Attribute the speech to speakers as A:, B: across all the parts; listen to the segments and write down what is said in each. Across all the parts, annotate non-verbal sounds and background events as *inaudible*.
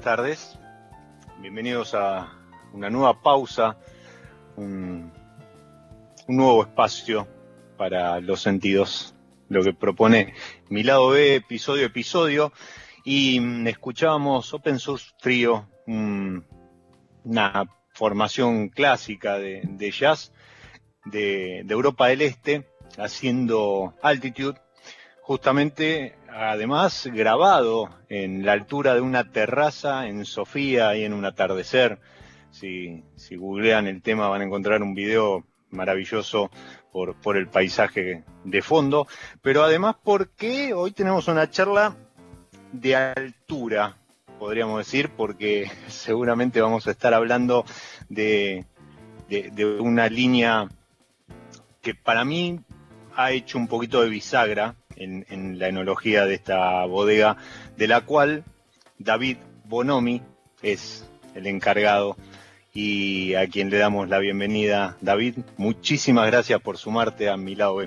A: Tardes. Bienvenidos a una nueva pausa, un, nuevo espacio para los sentidos, lo que propone mi lado B, episodio episodio. Y mm, escuchábamos Open Source Trio, una formación clásica de, jazz de Europa del Este, haciendo Altitude, justamente además grabado en la altura de una terraza en Sofía y en un atardecer. Si, si googlean el tema van a encontrar un video maravilloso por, por el paisaje de fondo, pero además porque hoy tenemos una charla de altura, podríamos decir, porque *laughs* seguramente vamos a estar hablando de, de una línea que para mí ha hecho un poquito de bisagra en, la enología de esta bodega, de la cual David Bonomi es el encargado y a quien le damos la bienvenida. David, muchísimas gracias por sumarte a mi lado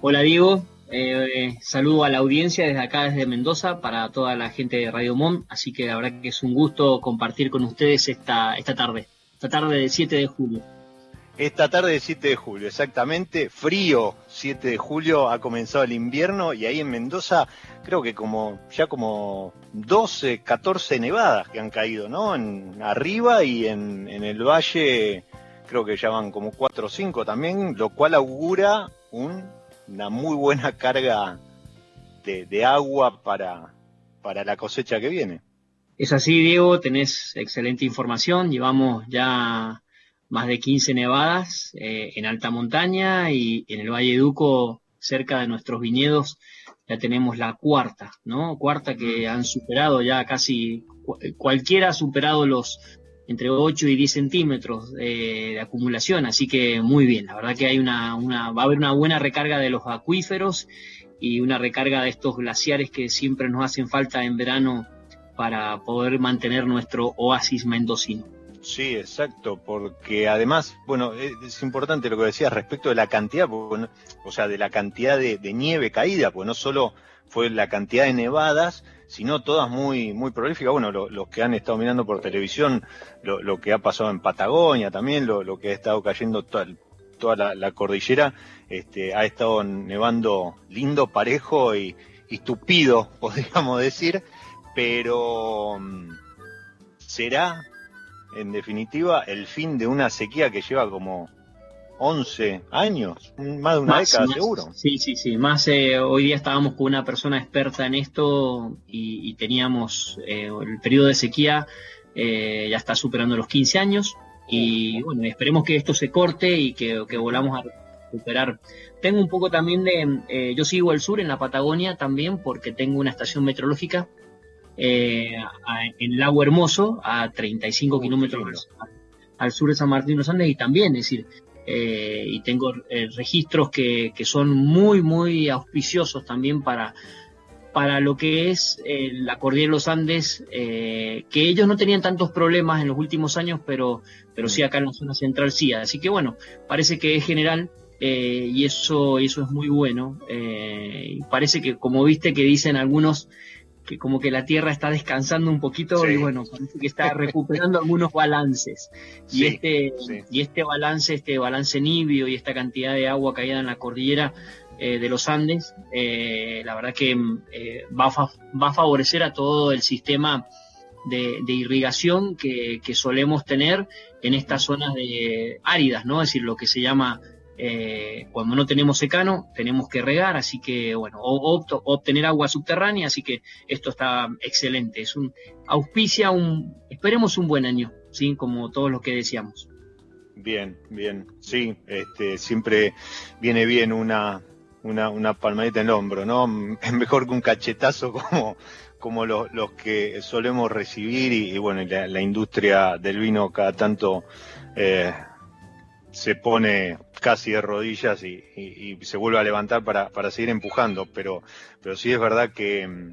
B: Hola Diego, eh, saludo a la audiencia desde acá, desde Mendoza, para toda la gente de Radio Mom, así que la verdad que es un gusto compartir con ustedes esta, esta tarde, esta tarde del 7 de julio.
A: Esta tarde del 7 de julio, exactamente, frío 7 de julio, ha comenzado el invierno y ahí en Mendoza creo que como ya como 12, 14 nevadas que han caído, ¿no? En, arriba y en, en el valle creo que ya van como 4 o 5 también, lo cual augura una muy buena carga de, de agua para, para la cosecha que viene.
B: Es así, Diego, tenés excelente información, llevamos ya más de 15 nevadas eh, en alta montaña y en el Valle Duco, cerca de nuestros viñedos, ya tenemos la cuarta, ¿no? Cuarta que han superado ya casi, cualquiera ha superado los entre 8 y 10 centímetros de acumulación, así que muy bien, la verdad que hay una, va a haber una buena recarga de los acuíferos y una recarga de estos glaciares que siempre nos hacen falta en verano para poder mantener nuestro oasis mendocino.
A: Sí, exacto, porque además, bueno, es importante lo que decías respecto de la cantidad, o sea, de la cantidad de, nieve caída, pues no solo fue la cantidad de nevadas, sino todas muy muy prolíficas. Bueno, los que han estado mirando por televisión, lo, que ha pasado en Patagonia también, lo, que ha estado cayendo toda, la, cordillera, este, ha estado nevando lindo, parejo y, y *laughs* podríamos decir, pero mm, ¿será en definitiva, el fin de una sequía que lleva como 11 años, más de una década seguro.
B: Sí, sí, sí. Más eh, hoy día estábamos con una persona experta en esto y, teníamos eh, el periodo de sequía eh, ya está superando los 15 años y bueno, esperemos que esto se corte y que, que volvamos a recuperar. Tengo un poco también de, yo sigo al sur en la Patagonia también porque tengo una estación meteorológica eh, en Lago Hermoso, a 35 kilómetros al, sur de San Martín de los Andes, y también, es decir, eh, y tengo eh, registros que, son muy, muy auspiciosos también para, para lo que es la cordillera de los Andes, que ellos no tenían tantos problemas en los últimos años, pero, pero sí acá en la zona central sí. Así que bueno, parece que es general. y eso, eso es muy bueno. parece que, como viste, que dicen algunos que como que la Tierra está descansando un poquito y bueno, parece que está *laughs* recuperando algunos balances. Y este, y este balance, este balance nibio y esta cantidad de agua caída en la cordillera eh, de los Andes, eh, la verdad que eh, va, a va a favorecer a todo el sistema de, irrigación que, que, solemos tener en estas zonas de áridas, ¿no? Es decir, lo que se llama eh, cuando no tenemos secano, tenemos que regar, así que, bueno, o, obtener agua subterránea, así que esto está excelente. Es un auspicia un, esperemos un buen año, ¿sí? Como todos los que deseamos.
A: Bien, bien, sí, este, siempre viene bien una, una, una palmadita en el hombro, ¿no? Es *laughs* mejor que un cachetazo como, como los, los que solemos recibir y, bueno, la, industria del vino cada tanto eh, se pone casi de rodillas y, se vuelve a levantar para, seguir empujando, pero, pero sí es verdad que,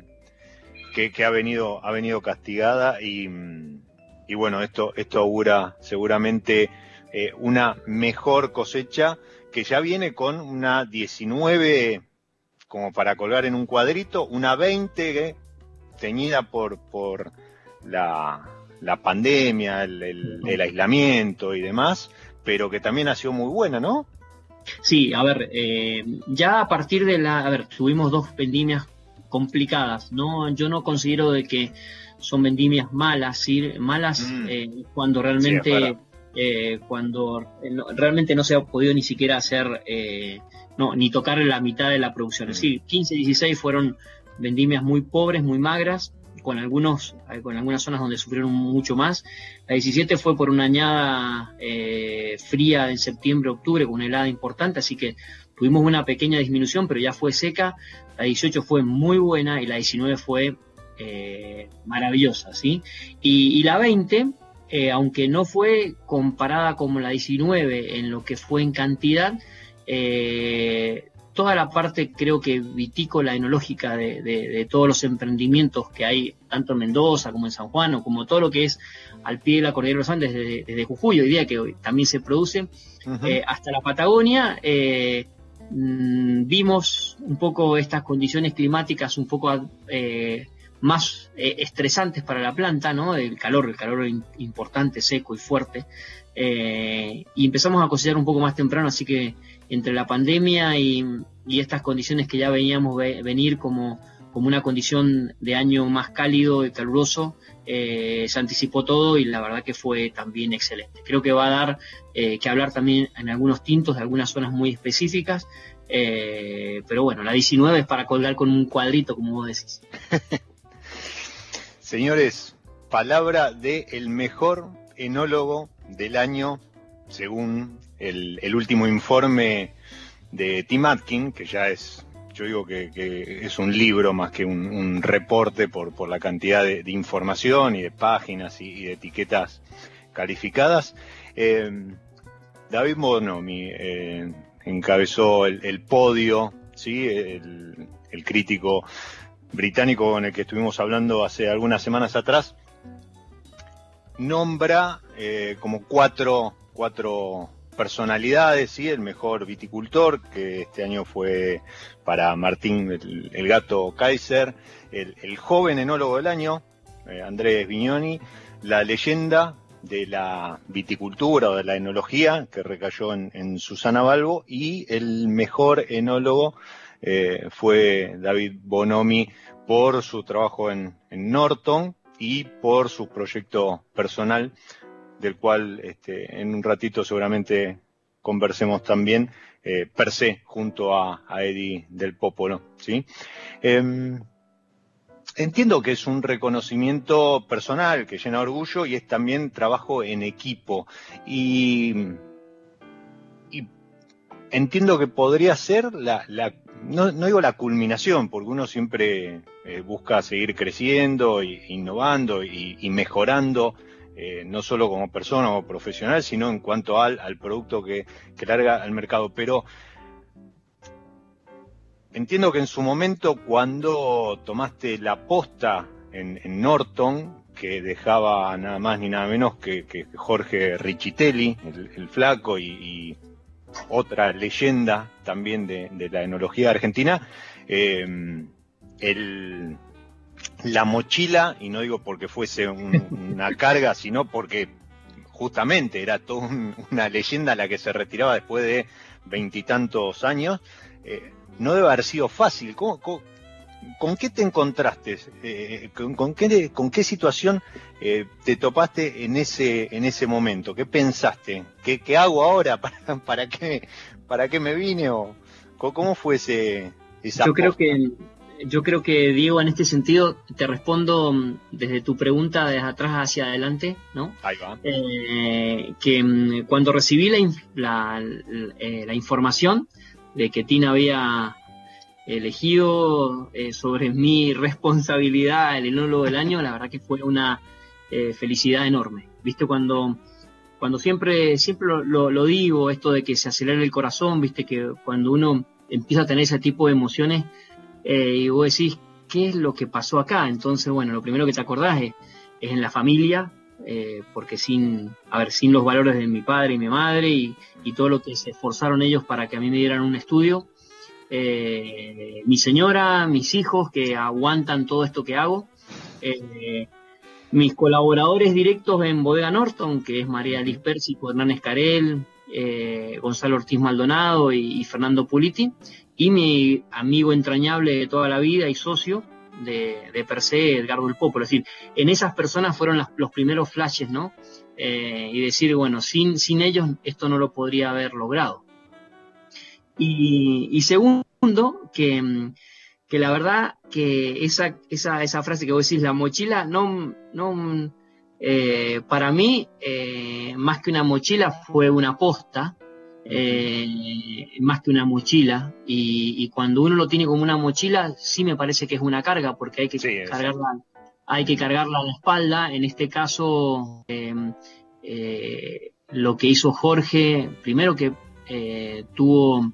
A: que, ha venido, ha venido castigada y, bueno, esto, esto augura seguramente eh, una mejor cosecha que ya viene con una 19 como para colgar en un cuadrito, una 20 eh, teñida por, por la, la pandemia, el aislamiento y demás, pero que también ha sido muy buena, ¿no?
B: Sí, a ver, eh, ya a partir de la, a ver, tuvimos dos vendimias complicadas, ¿no? Yo no considero de que son vendimias malas, ¿sí? malas mm. eh, cuando realmente, eh, cuando realmente no se ha podido ni siquiera hacer, no, ni tocar la mitad de la producción. Es mm. decir, 15, 16 fueron vendimias muy pobres, muy magras, con algunos eh, con algunas zonas donde sufrieron mucho más. La 17 fue por una añada eh, fría en septiembre, octubre, con una helada importante, así que tuvimos una pequeña disminución, pero ya fue seca. La 18 fue muy buena y la 19 fue eh, maravillosa, ¿sí? Y, la 20, aunque no fue comparada como la 19 en lo que fue en cantidad, toda la parte, creo que vitícola, enológica de, todos los emprendimientos que hay, tanto en Mendoza como en San Juan, o como todo lo que es al pie de la cordillera de los Andes, desde, Jujuy, hoy día que hoy también se produce, eh, hasta la Patagonia, eh, mm, vimos un poco estas condiciones climáticas un poco eh, más estresantes para la planta, ¿no? El calor, el calor importante, seco y fuerte. y empezamos a cosechar un poco más temprano, así que entre la pandemia y, estas condiciones que ya veníamos venir como, como una condición de año más cálido y caluroso, eh, se anticipó todo y la verdad que fue también excelente. Creo que va a dar eh, que hablar también en algunos tintos de algunas zonas muy específicas, eh, pero bueno, la 19 es para colgar con un cuadrito, como vos decís. *laughs*
A: Señores, palabra de el mejor enólogo del año según el, último informe de Tim Atkin, que ya es, yo digo que, es un libro más que un, reporte por, por, la cantidad de, información y de páginas y, de etiquetas calificadas. Eh, David Bonomi eh, encabezó el, podio, ¿sí? El, crítico británico con el que estuvimos hablando hace algunas semanas atrás, nombra eh, como cuatro cuatro personalidades, ¿sí? el mejor viticultor, que este año fue para Martín el, gato Kaiser, el, joven enólogo del año, eh, Andrés Vignoni, la leyenda de la viticultura o de la enología, que recayó en, Susana Balbo, y el mejor enólogo eh, fue David Bonomi por su trabajo en, en Norton y por su proyecto personal del cual este, en un ratito seguramente conversemos también, eh, per se, junto a, Eddie del Popolo. ¿sí? Em, entiendo que es un reconocimiento personal que llena orgullo y es también trabajo en equipo. Y, entiendo que podría ser la, no, digo la culminación, porque uno siempre eh, busca seguir creciendo, e innovando y mejorando eh, no solo como persona o profesional, sino en cuanto al, producto que, larga al mercado. Pero entiendo que en su momento, cuando tomaste la posta en, Norton, que dejaba nada más ni nada menos que, Jorge Richitelli, el, flaco, y, otra leyenda también de, la enología argentina, eh, el la mochila, y no digo porque fuese una carga, *laughs* sino porque justamente era toda una leyenda la que se retiraba después de veintitantos años, eh, no debe haber sido fácil. con, qué te encontraste? Eh, con, qué, ¿Con qué situación eh, te topaste en ese, en ese momento? ¿Qué pensaste? ¿Qué, qué hago ahora? *laughs* ¿Para, para, qué, ¿Para qué me vine? O, ¿Cómo fue ese, esa
B: Yo creo que yo creo que, Diego, en este sentido, te respondo mm, desde tu pregunta, desde atrás hacia adelante, ¿no?
A: Ahí va.
B: Eh, que mm, cuando recibí la, eh, la, información de que Tina había elegido eh, sobre mi *laughs* responsabilidad el enólogo del año, la verdad que fue una felicidad enorme. ¿Viste? Cuando, cuando siempre, siempre lo, lo digo, esto de que se acelera el corazón, ¿viste? Que cuando uno empieza a tener ese tipo de emociones, eh, y vos decís, ¿qué es lo que pasó acá? Entonces, bueno, lo primero que te acordás es, en la familia, eh, porque sin, a ver, sin los valores de mi padre y mi madre y, todo lo que se esforzaron ellos para que a mí me dieran un estudio, eh, mi señora, mis hijos que aguantan todo esto que hago, mis colaboradores directos en Bodega Norton, que es María Liz Pérsico, Hernán Escarel, Gonzalo Ortiz Maldonado y Fernando Puliti, y mi amigo entrañable de toda la vida y socio de, de per se, el Popolo. Es decir, en esas personas fueron los primeros flashes, ¿no? Eh, y decir, bueno, sin, sin ellos esto no lo podría haber logrado. Y, segundo, que, que, la verdad que esa, esa, esa, frase que vos decís, la mochila, no, no eh, para mí, eh, más que una mochila, fue una posta eh, más que una mochila. Y, cuando uno lo tiene como una mochila, sí me parece que es una carga, porque hay que cargarla, hay que cargarla a la espalda. En este caso, em, eh, lo que hizo Jorge, primero que eh, tuvo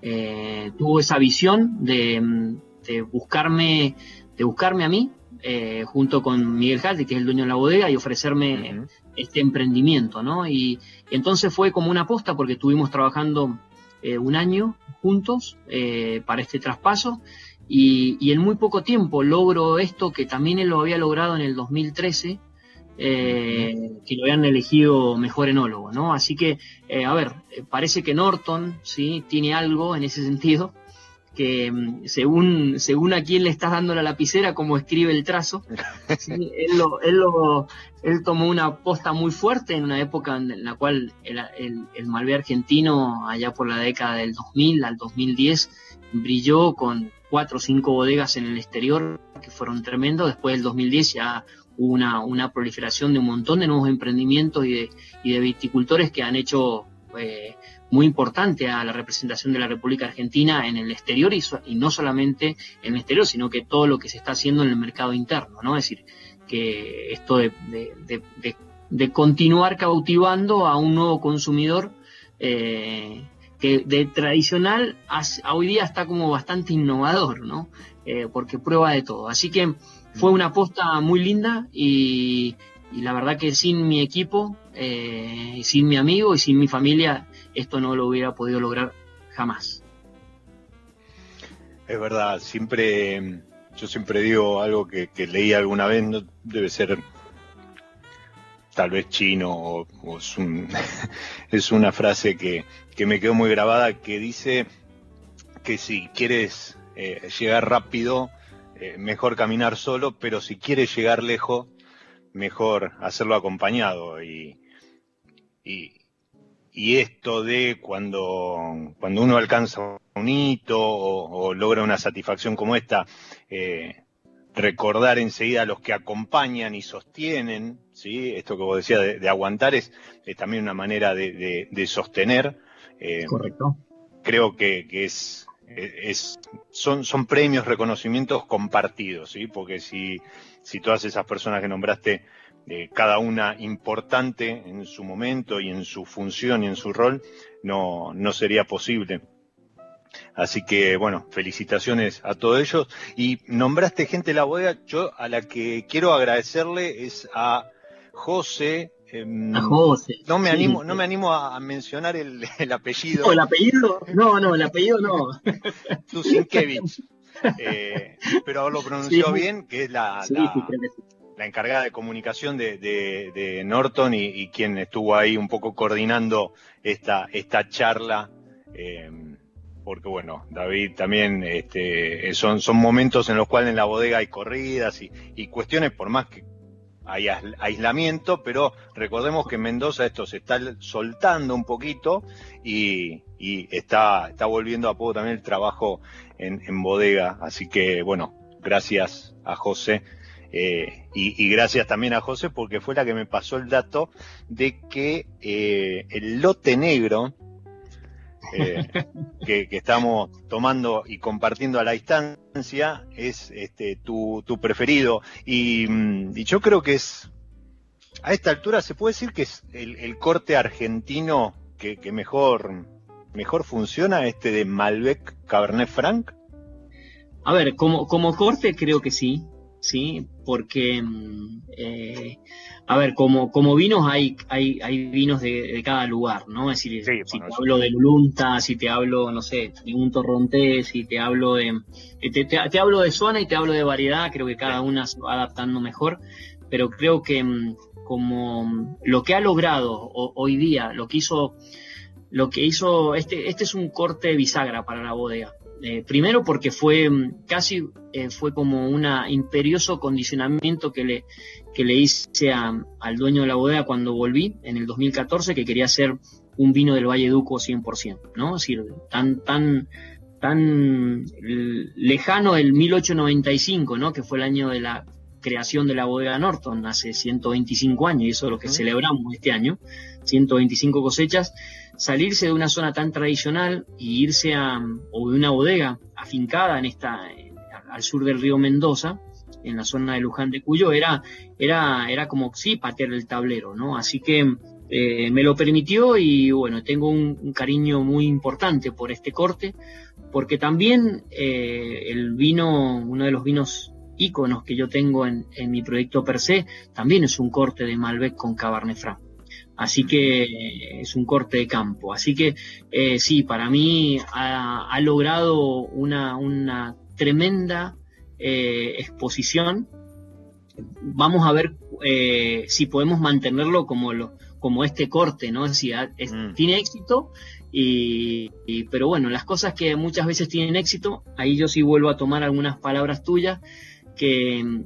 B: eh, tuvo esa visión de, buscarme, de buscarme a mí, eh, junto con Miguel Jaldi, que es el dueño de la bodega, y ofrecerme este emprendimiento, ¿no? Y, entonces fue como una aposta porque estuvimos trabajando eh, un año juntos para este traspaso y, en muy poco tiempo logro esto que también él lo había logrado en el 2013, eh, que lo habían elegido mejor enólogo, ¿no? Así que, eh, a ver, eh, parece que Norton, ¿sí? Tiene algo en ese sentido, que mm, según, según a quién le estás dando la lapicera, como escribe el trazo, *laughs* él, lo, él, lo, él tomó una posta muy fuerte en una época en la cual el, el, el Malvé argentino, allá por la década del 2000 al 2010, brilló con cuatro o cinco bodegas en el exterior que fueron tremendos. Después del 2010 ya hubo una, una proliferación de un montón de nuevos emprendimientos y de, y de viticultores que han hecho eh, muy importante a la representación de la República Argentina en el exterior y, no solamente en el exterior, sino que todo lo que se está haciendo en el mercado interno, ¿no? Es decir, que esto de, de, de, de continuar cautivando a un nuevo consumidor eh, que de tradicional a, hoy día está como bastante innovador, ¿no? Eh, porque prueba de todo. Así que fue una aposta muy linda y, la verdad que sin mi equipo, eh, sin mi amigo y sin mi familia, esto no lo hubiera podido lograr jamás.
A: Es verdad, siempre, yo siempre digo algo que, leí alguna vez, no, debe ser tal vez chino o, *laughs* es, una frase que, que me quedó muy grabada que dice que si quieres eh, llegar rápido, eh, mejor caminar solo, pero si quieres llegar lejos, mejor hacerlo acompañado. Y, y, esto de cuando, cuando uno alcanza un hito o, logra una satisfacción como esta, eh, recordar enseguida a los que acompañan y sostienen, ¿sí? esto que vos decías de, aguantar es, también una manera de sostener
B: eh, Correcto.
A: Creo que, es, es, son, son premios, reconocimientos compartidos, ¿sí? Porque si, si todas esas personas que nombraste, eh, cada una importante en su momento y en su función y en su rol, no, no sería posible. Así que, bueno, felicitaciones a todos ellos. Y nombraste gente de la bodega, yo a la que quiero agradecerle es a José,
B: Em, no
A: me animo, no me animo a mencionar *laughs* el, apellido.
B: No, el apellido, no, no, el apellido no.
A: Tusinkevich. Eh, pero lo pronunció bien, que es la, la, encargada de comunicación de, Norton y, quien estuvo ahí un poco coordinando esta, esta charla. Em, porque bueno, David también este, son, son momentos en los cuales en la bodega hay corridas y, y cuestiones, por más que hay aislamiento, pero recordemos que en Mendoza esto se está soltando un poquito y, está, está volviendo a poco también el trabajo en, bodega. Así que bueno, gracias a José. Eh, y, gracias también a José porque fue la que me pasó el dato de que eh, el lote negro eh, *laughs* que, estamos tomando y compartiendo a la distancia es este, tu, preferido. Mm, y, yo creo que es, a esta altura se puede decir que es el, corte argentino que, mejor, mejor funciona, este de Malbec Cabernet Franc.
B: A ver, como, como corte creo que sí, sí, porque mm, eh, a ver, como, como vinos hay, hay, hay vinos de, cada lugar, ¿no? Es decir, si te hablo de Lulunta, si te hablo, no sé, de un torrontés, si te hablo de, te, te, hablo de zona y te hablo de variedad, creo que cada una se va adaptando mejor, pero creo que mm, como mm, lo que ha logrado hoy día, lo que hizo, lo que hizo, este, este es un corte bisagra para la bodega. Eh, primero porque fue mm, casi eh, fue como un imperioso condicionamiento que le, que le hice al dueño de la bodega cuando volví en el 2014 que quería hacer un vino del Valle Duco 100%, ¿no? Es decir, tan, tan, tan lejano el 1895, ¿no? Que fue el año de la creación de la bodega Norton, hace 125 años, y eso es lo que celebramos este año, 125 cosechas, salirse de una zona tan tradicional y irse a, o de una bodega afincada en esta, al sur del río Mendoza, en la zona de Luján de Cuyo, era, era, era como sí patear el tablero, ¿no? Así que eh, me lo permitió y bueno, tengo un, cariño muy importante por este corte, porque también eh, el vino, uno de los vinos íconos que yo tengo en, mi proyecto per se, también es un corte de Malbec con Cabernet Franc. Así que es un corte de campo. Así que eh, sí, para mí ha, logrado una, tremenda exposición. Vamos a ver si podemos mantenerlo como lo, como este corte, ¿no? Es mm. tiene éxito, y, pero bueno, las cosas que muchas veces tienen éxito, ahí yo sí vuelvo a tomar algunas palabras tuyas, que,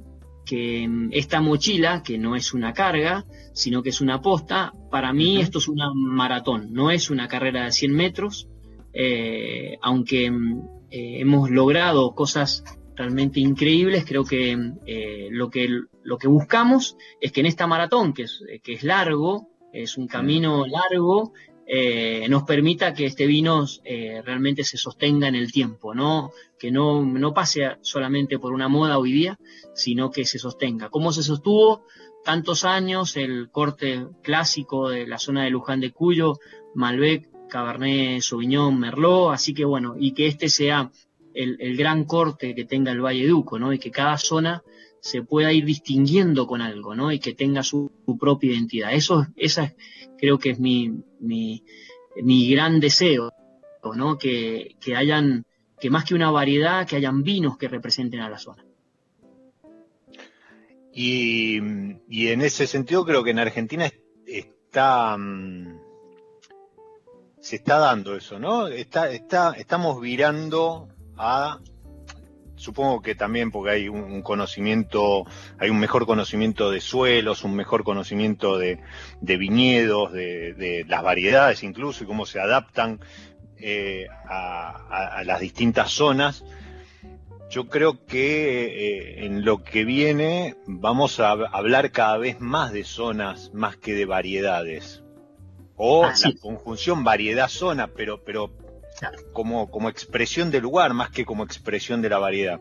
B: que esta mochila, que no es una carga, sino que es una posta, para mí esto es una maratón, no es una carrera de 100 metros, eh, aunque eh, hemos logrado cosas realmente increíbles. Creo que, eh, lo que lo que buscamos es que en esta maratón, que es, que es largo, es un camino largo, eh, nos permita que este vino eh, realmente se sostenga en el tiempo, ¿no? que no, no pase solamente por una moda hoy día, sino que se sostenga. ¿Cómo se sostuvo tantos años el corte clásico de la zona de Luján de Cuyo, Malbec, Cabernet Sauvignon, Merlot? Así que bueno, y que este sea el, el gran corte que tenga el Valle Duco, ¿no? y que cada zona se pueda ir distinguiendo con algo, ¿no? Y que tenga su, propia identidad. Eso, esa creo que es mi, mi, gran deseo, ¿no? Que, hayan, que más que una variedad, que hayan vinos que representen a la zona.
A: Y, en ese sentido creo que en Argentina está mm, se está dando eso, ¿no? Está, está, estamos virando a supongo que también porque hay un conocimiento, hay un mejor conocimiento de suelos, un mejor conocimiento de, viñedos, de, las variedades incluso y cómo se adaptan eh, a, las distintas zonas. Yo creo que eh, en lo que viene vamos a hablar cada vez más de zonas más que de variedades. O la conjunción variedad-zona, pero, pero como, como expresión del lugar más que como expresión de la variedad.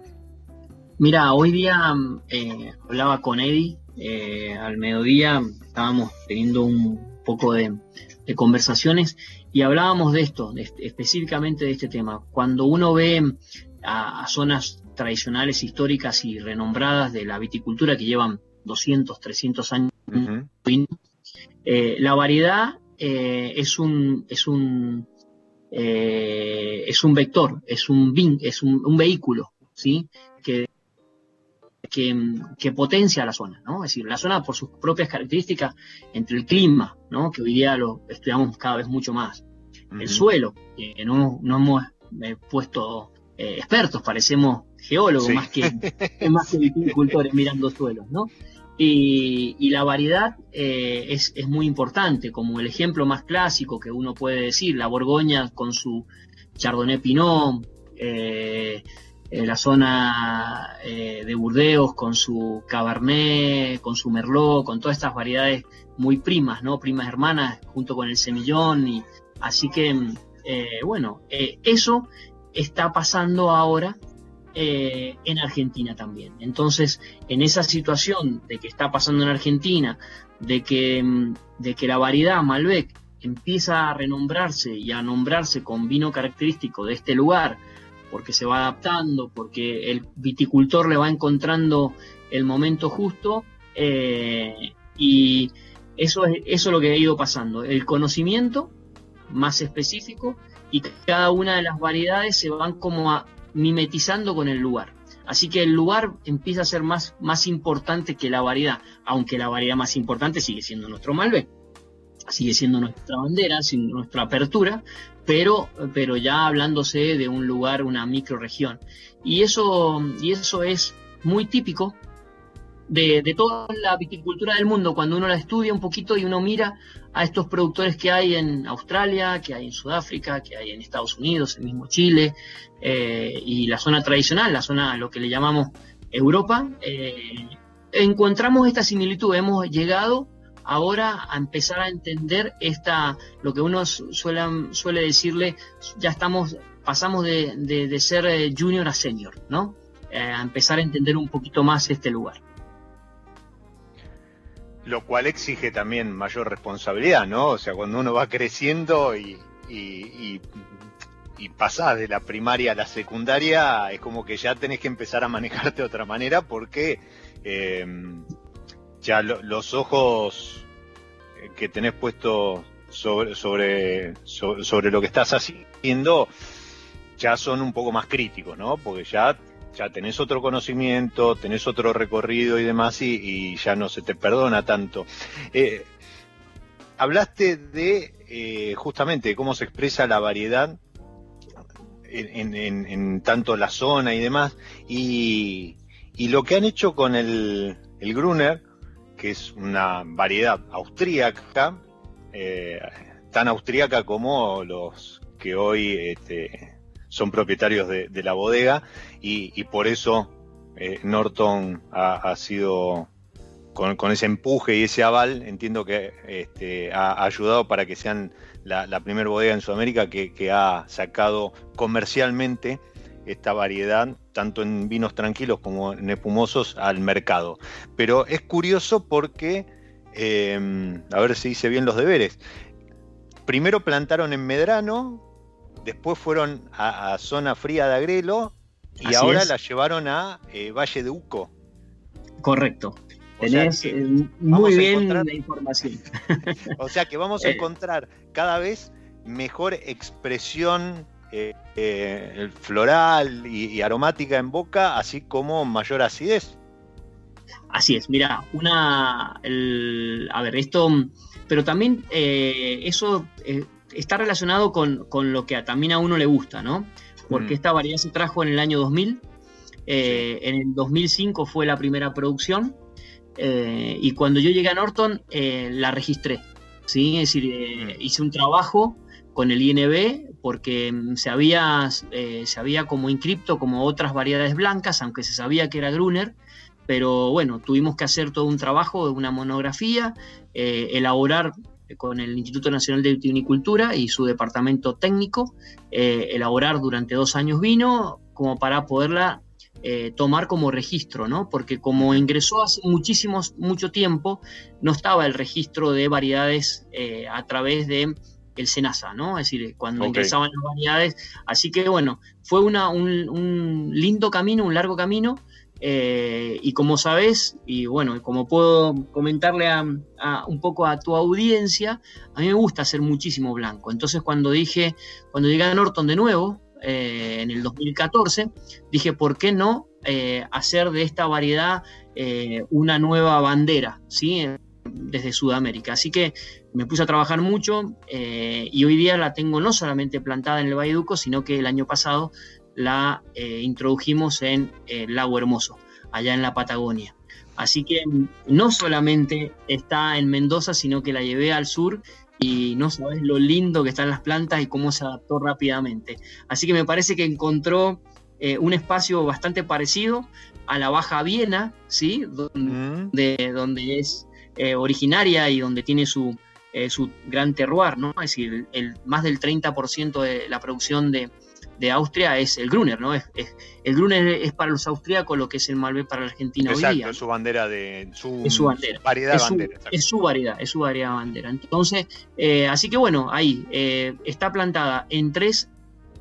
B: Mira, hoy día eh, hablaba con Eddie eh, al mediodía, estábamos teniendo un poco de, conversaciones y hablábamos de esto, específicamente de este tema. Cuando uno ve a, zonas tradicionales, históricas y renombradas de la viticultura que llevan 200, 300 años, eh, la variedad es un, es un eh, es un vector, es un, es un, vehículo, ¿sí? Que, que, potencia la zona, ¿no? Es decir, la zona por sus propias características, entre el clima, ¿no? Que hoy día lo estudiamos cada vez mucho más, el suelo, que no, no hemos eh, puesto eh, expertos, parecemos geólogos más que *laughs* más que viticultores mirando suelos, ¿no? Y, la variedad eh, es, muy importante, como el ejemplo más clásico que uno puede decir, la Borgoña con su Chardonnay Pinot, eh, la zona eh, de Burdeos con su Cabernet, con su Merlot, con todas estas variedades muy primas, ¿no? Primas hermanas, junto con el semillón. Y, así que, bueno, eso está pasando ahora eh, en Argentina también. Entonces, en esa situación de que está pasando en Argentina, de que, mm, de que la variedad Malbec empieza a renombrarse y a nombrarse con vino característico de este lugar, porque se va adaptando, porque el viticultor le va encontrando el momento justo, eh, y eso es, eso es lo que ha ido pasando. El conocimiento más específico y cada una de las variedades se van como a mimetizando con el lugar. Así que el lugar empieza a ser más, más importante que la variedad, aunque la variedad más importante sigue siendo nuestro Malbec, sigue siendo nuestra bandera, nuestra apertura, pero, pero ya hablándose de un lugar, una microregión. Y eso, y eso es muy típico de, toda la viticultura del mundo, cuando uno la estudia un poquito y uno mira a estos productores que hay en Australia, que hay en Sudáfrica, que hay en Estados Unidos, el mismo Chile, eh, y la zona tradicional, la zona, lo que le llamamos Europa, eh, encontramos esta similitud. Hemos llegado ahora a empezar a entender esta, lo que uno suele, decirle, ya estamos, pasamos de, de ser eh, junior a senior, ¿no? a empezar a entender un poquito más este lugar.
A: Lo cual exige también mayor responsabilidad, ¿no? O sea, cuando uno va creciendo y, y, y, pasás de la primaria a la secundaria, es como que ya tenés que empezar a manejarte de otra manera porque eh, ya los ojos que tenés puestos sobre, sobre, sobre, lo que estás haciendo ya son un poco más críticos, ¿no? Porque ya ya tenés otro conocimiento, tenés otro recorrido y demás, y, ya no se te perdona tanto. Eh, hablaste de eh, justamente cómo se expresa la variedad en, tanto la zona y demás, y, lo que han hecho con el, el Gruner, que es una variedad austríaca, eh, tan austríaca como los que hoy este, son propietarios de, la bodega y, por eso eh, Norton ha, sido con, ese empuje y ese aval, entiendo que este, ha, ayudado para que sean la, primera bodega en Sudamérica que, ha sacado comercialmente esta variedad, tanto en vinos tranquilos como en espumosos, al mercado. Pero es curioso porque, em, a ver si hice bien los deberes, primero plantaron en Medrano, después fueron a, zona fría de Agrelo y ahora la llevaron a eh, Valle de Uco.
B: Correcto. Tenés eh, muy bien la información. *laughs*
A: o sea que vamos a eh. encontrar cada vez mejor expresión floral y, aromática en boca, así como mayor acidez.
B: Así es, mira, una. a ver, esto. Pero también eso está relacionado con, lo que también a uno le gusta, ¿no? Porque mm. esta variedad se trajo en el año 2000, eh, en el 2005 fue la primera producción, eh, y cuando yo llegué a Norton eh, la registré, ¿sí? Es decir, mm. hice un trabajo con el INB porque mm, se había, se había como inscripto como otras variedades blancas, aunque se sabía que era Gruner, pero bueno, tuvimos que hacer todo un trabajo, una monografía, elaborar con el Instituto Nacional de Vitivinicultura y su departamento técnico, eh, elaborar durante dos años vino como para poderla eh, tomar como registro, ¿no? Porque como ingresó hace muchísimos, mucho tiempo, no estaba el registro de variedades eh, a través de el SENASA, ¿no? Es decir, cuando ingresaban las variedades. Así que bueno, fue una, un lindo camino, un largo camino, eh, y como sabes, y bueno, como puedo comentarle a, un poco a tu audiencia, a mí me gusta hacer muchísimo blanco. Entonces cuando dije, cuando llegué a Norton de nuevo, eh, en el 2014, dije, ¿por qué no eh, hacer de esta variedad una nueva bandera? ¿sí? desde Sudamérica. Así que me puse a trabajar mucho y hoy día la tengo no solamente plantada en el Valle Duco, sino que el año pasado la eh, introdujimos en el Lago Hermoso, allá en la Patagonia. Así que no solamente está en Mendoza, sino que la llevé al sur y no sabes lo lindo que están las plantas y cómo se adaptó rápidamente. Así que me parece que encontró eh, un espacio bastante parecido a la Baja Viena, ¿sí? donde, donde es eh, originaria y donde tiene su, su gran terroir, ¿no? es decir, el más del 30% de la producción de, de Austria es el Gruner, ¿no? Es, el Gruner es para los austríacos lo que es el Malbec para la Argentina hoy día.
A: es su bandera de su,
B: es su bandera.
A: variedad
B: es
A: su, bandera.
B: Es su variedad, es su variedad bandera. Entonces, eh, así que bueno, ahí eh, está plantada en tres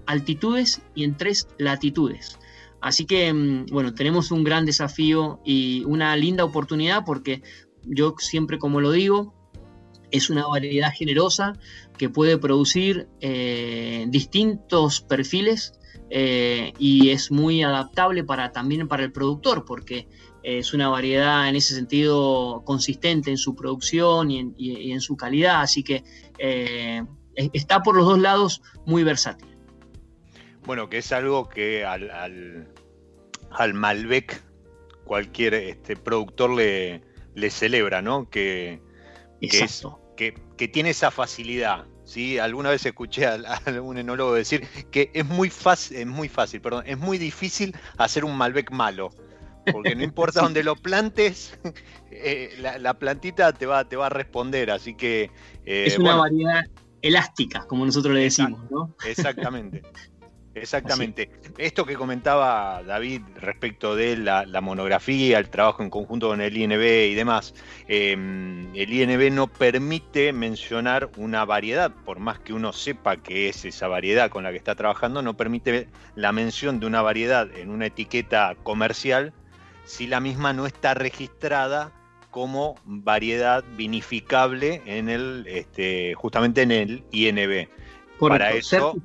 B: altitudes y en tres latitudes. Así que, mm, bueno, tenemos un gran desafío y una linda oportunidad porque yo siempre, como lo digo, es una variedad generosa que puede producir eh, distintos perfiles eh, y es muy adaptable para, también para el productor porque es una variedad en ese sentido consistente en su producción y en, su calidad, así que eh, está por los dos lados muy versátil.
A: Bueno, que es algo que al, al, Malbec cualquier este, productor le, le celebra, ¿no? Que, que, tiene esa facilidad. ¿sí? Alguna vez escuché a, algún enólogo decir que es muy fácil, es muy fácil, perdón, es muy difícil hacer un Malbec malo. Porque no importa *laughs* dónde lo plantes, *laughs* eh, la, plantita te va, te va a responder. Así que.
B: Eh, es una variedad elástica, como nosotros le decimos, ¿no?
A: Exactamente. *laughs* Exactamente. Esto que comentaba David respecto de la, monografía, el trabajo en conjunto con el INB y demás, em, el INB no permite mencionar una variedad, por más que uno sepa que es esa variedad con la que está trabajando, no permite la mención de una variedad en una etiqueta comercial si la misma no está registrada como variedad vinificable en el, este, justamente en el INB.
B: Para eso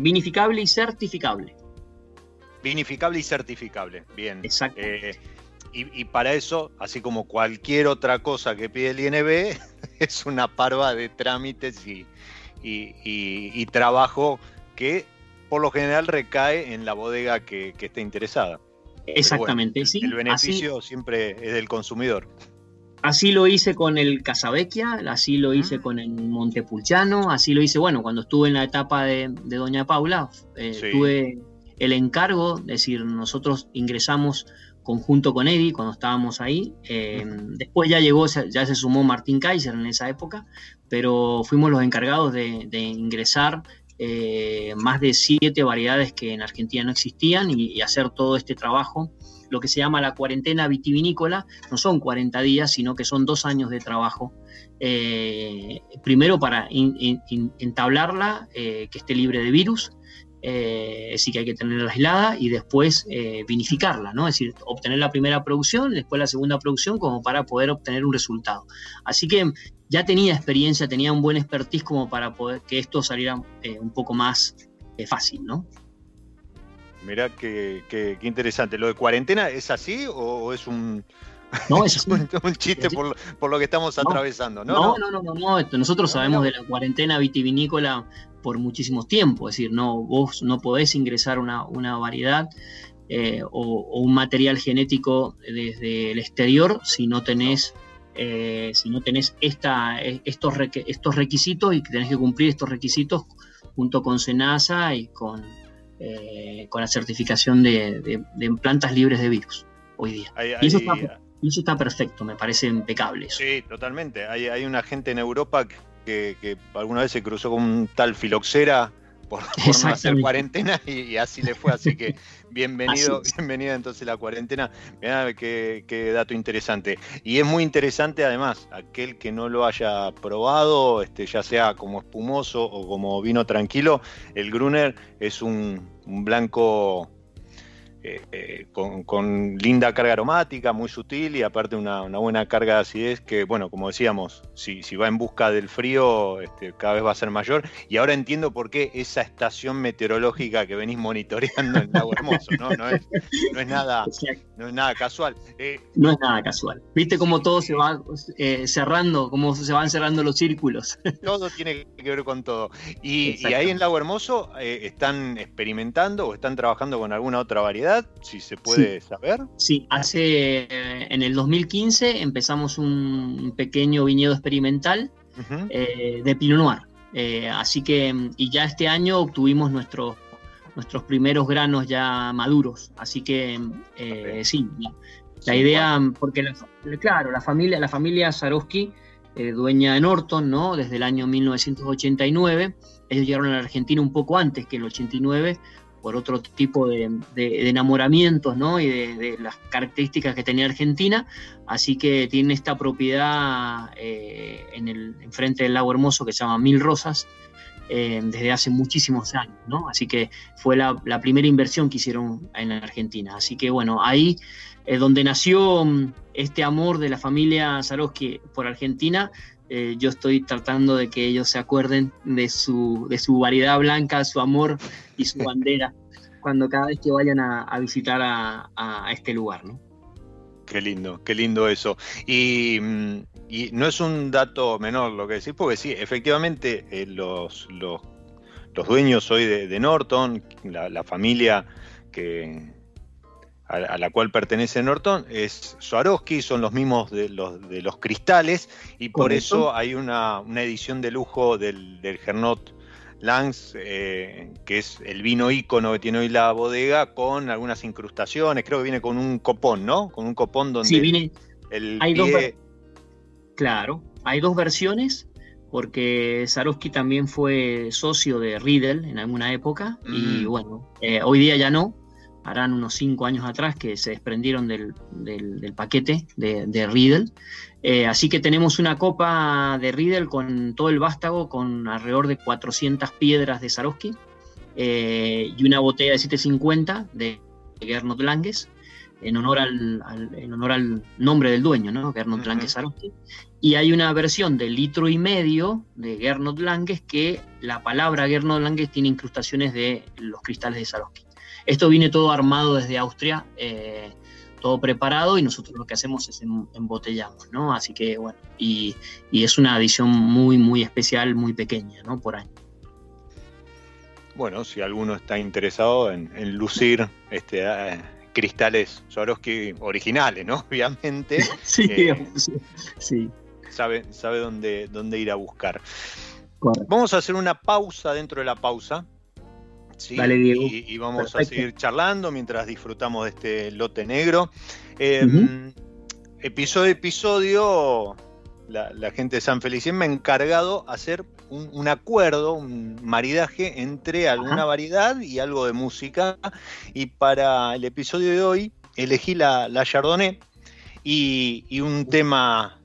B: Vinificable y certificable.
A: Vinificable y certificable, bien.
B: Exacto.
A: Eh, y, para eso, así como cualquier otra cosa que pide el INB, *laughs* es una parva de trámites y, y, trabajo que por lo general recae en la bodega que, esté interesada.
B: Exactamente, sí.
A: El beneficio siempre es del consumidor.
B: Así lo hice con el Casavecchia, así lo hice ah. con el Montepulciano, así lo hice, bueno, cuando estuve en la etapa de, Doña Paula, eh, tuve el encargo, es decir, nosotros ingresamos conjunto con Eddie cuando estábamos ahí. Eh, después ya llegó, ya se sumó Martín Kaiser en esa época, pero fuimos los encargados de, ingresar eh, más de siete variedades que en Argentina no existían y hacer todo este trabajo lo que se llama la cuarentena vitivinícola, no son 40 días, sino que son dos años de trabajo. Eh, primero para entablarla, eh, que esté libre de virus, eh, sí que hay que tenerla aislada y después vinificarla, ¿no? Es decir, obtener la primera producción, después la segunda producción, como para poder obtener un resultado. Así que ya tenía experiencia, tenía un buen expertise como para poder que esto saliera un poco más fácil, ¿no?
A: Mirá qué, interesante. ¿Lo de cuarentena es así o, es un,
B: no, *laughs* es
A: un, chiste por, lo que estamos atravesando?
B: No, no, no, no, no, Nosotros sabemos de la cuarentena vitivinícola por muchísimo tiempo. Es decir, no, vos no podés ingresar una, una variedad eh, o, un material genético desde el exterior si no tenés. Eh, si no tenés esta, estos, estos requisitos y que tenés que cumplir estos requisitos junto con SENASA y con, eh, con la certificación de, plantas libres de virus hoy día. y, eso está, perfecto, me parece impecable.
A: Sí, totalmente. Hay, una gente en Europa que, alguna vez se cruzó con un tal filoxera *laughs* por, no hacer cuarentena y, así le fue. Así que *laughs* bienvenido, bienvenida entonces la cuarentena. Mirá qué, qué, dato interesante. Y es muy interesante además, aquel que no lo haya probado, este, ya sea como espumoso o como vino tranquilo, el Gruner es un, un blanco eh, eh, con, linda carga aromática, muy sutil y aparte una, buena carga de acidez que, bueno, como decíamos, si, si va en busca del frío, este, cada vez va a ser mayor. Y ahora entiendo por qué esa estación meteorológica que venís monitoreando en Lago Hermoso, ¿no? No es, nada, no es nada casual.
B: Eh, no es nada casual. ¿Viste cómo todo se va cerrando, cómo se van cerrando los círculos? *laughs*
A: Todo tiene que ver con todo. Y, y ahí en Lago Hermoso están experimentando o están trabajando con alguna otra variedad si se puede saber.
B: Sí, hace eh, en el 2015 empezamos un pequeño viñedo experimental eh, de Pinot Noir. Eh, así que, y ya este año obtuvimos nuestros nuestros primeros granos ya maduros. Así que sí, la, idea, porque claro, la familia, la familia Sarowski, dueña de Norton, ¿no? Desde el año 1989, ellos llegaron a la Argentina un poco antes que el 89 por otro tipo de, enamoramientos ¿no? y de, las características que tenía Argentina, así que tiene esta propiedad eh, en el enfrente del lago Hermoso que se llama Mil Rosas eh, desde hace muchísimos años, ¿no? así que fue la, primera inversión que hicieron en Argentina, así que bueno, ahí es donde nació mm, este amor de la familia Sarowski por Argentina, eh, yo estoy tratando de que ellos se acuerden de su, de su variedad blanca, su amor y su *laughs* bandera cuando cada vez que vayan a, visitar a, este lugar, ¿no?
A: Qué lindo, qué lindo eso. Y, mm, no es un dato menor lo que decís, porque sí, efectivamente eh, los, los, dueños hoy de, Norton, la familia que, a, la cual pertenece Norton es Swarovski, son los mismos de los, de los cristales y por eso hay una, edición de lujo del, del Gernot Langs, eh, que es el vino ícono que tiene hoy la bodega, con algunas incrustaciones, creo que viene con un copón, ¿no? Con un copón donde
B: sí, viene, el hay dos, Claro, hay dos versiones. porque Sarosky también fue socio de Riddle en alguna época y mm. bueno, eh, hoy día ya no, harán unos cinco años atrás que se desprendieron del, paquete de, Riddle. Eh, así que tenemos una copa de Riddle con todo el vástago, con alrededor de 400 piedras de Sarosky eh, y una botella de 750 de Gernot Langes en honor al, en honor al nombre del dueño, ¿no? Gernot Langes Sarosky. Y hay una versión de litro y medio de Gernot Langes que la palabra Gernot Langes tiene incrustaciones de los cristales de Sarosky. Esto viene todo armado desde Austria, eh, todo preparado y nosotros lo que hacemos es embotellamos, ¿no? Así que bueno, y, es una edición muy, muy especial, muy pequeña, ¿no? Por año.
A: Bueno, si alguno está interesado en, lucir este, eh, cristales Swarovski originales, ¿no? *laughs* Obviamente. *laughs*
B: Eh, sí, sí
A: sabe, sabe dónde, dónde ir a buscar. Vamos a hacer una pausa dentro de la pausa. ¿Sí? Y, vamos a seguir charlando mientras disfrutamos de este lote negro. Em, episodio a episodio, la, gente de San Felicien me ha encargado hacer un, acuerdo, un maridaje entre alguna variedad y algo de música. Y para el episodio de hoy elegí la, la Chardonnay y, y un tema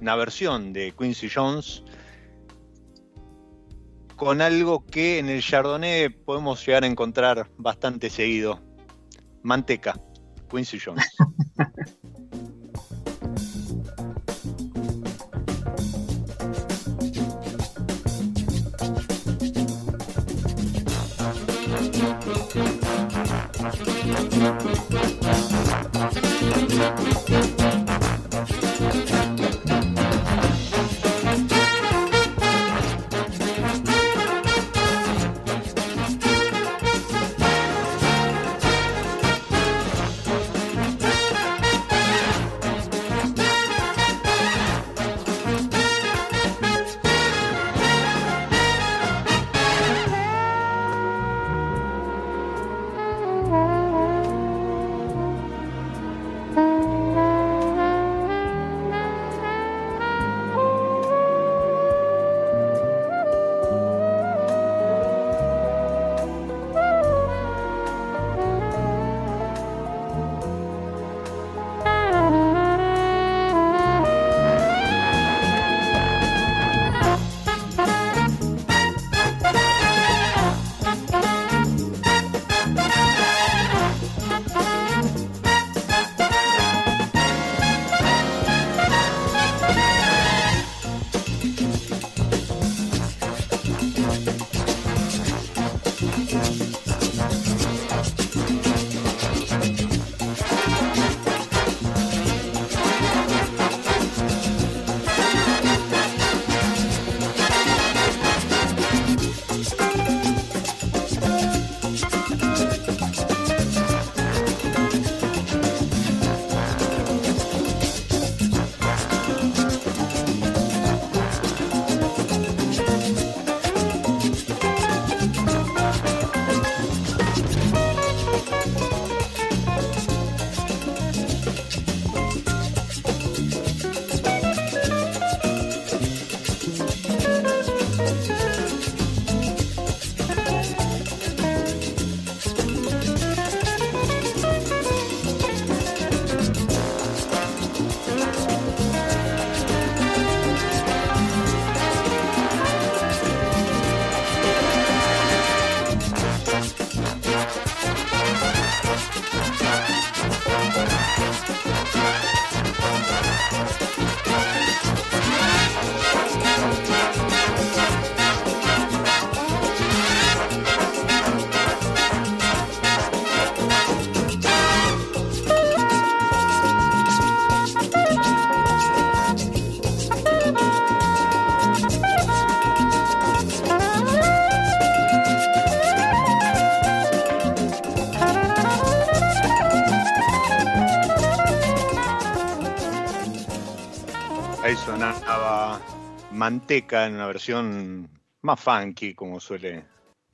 A: una versión de Quincy Jones con algo que en el Chardonnay podemos llegar a encontrar bastante seguido. Manteca, Quincy Jones. *laughs* *laughs* Manteca en una versión más funky, como suele,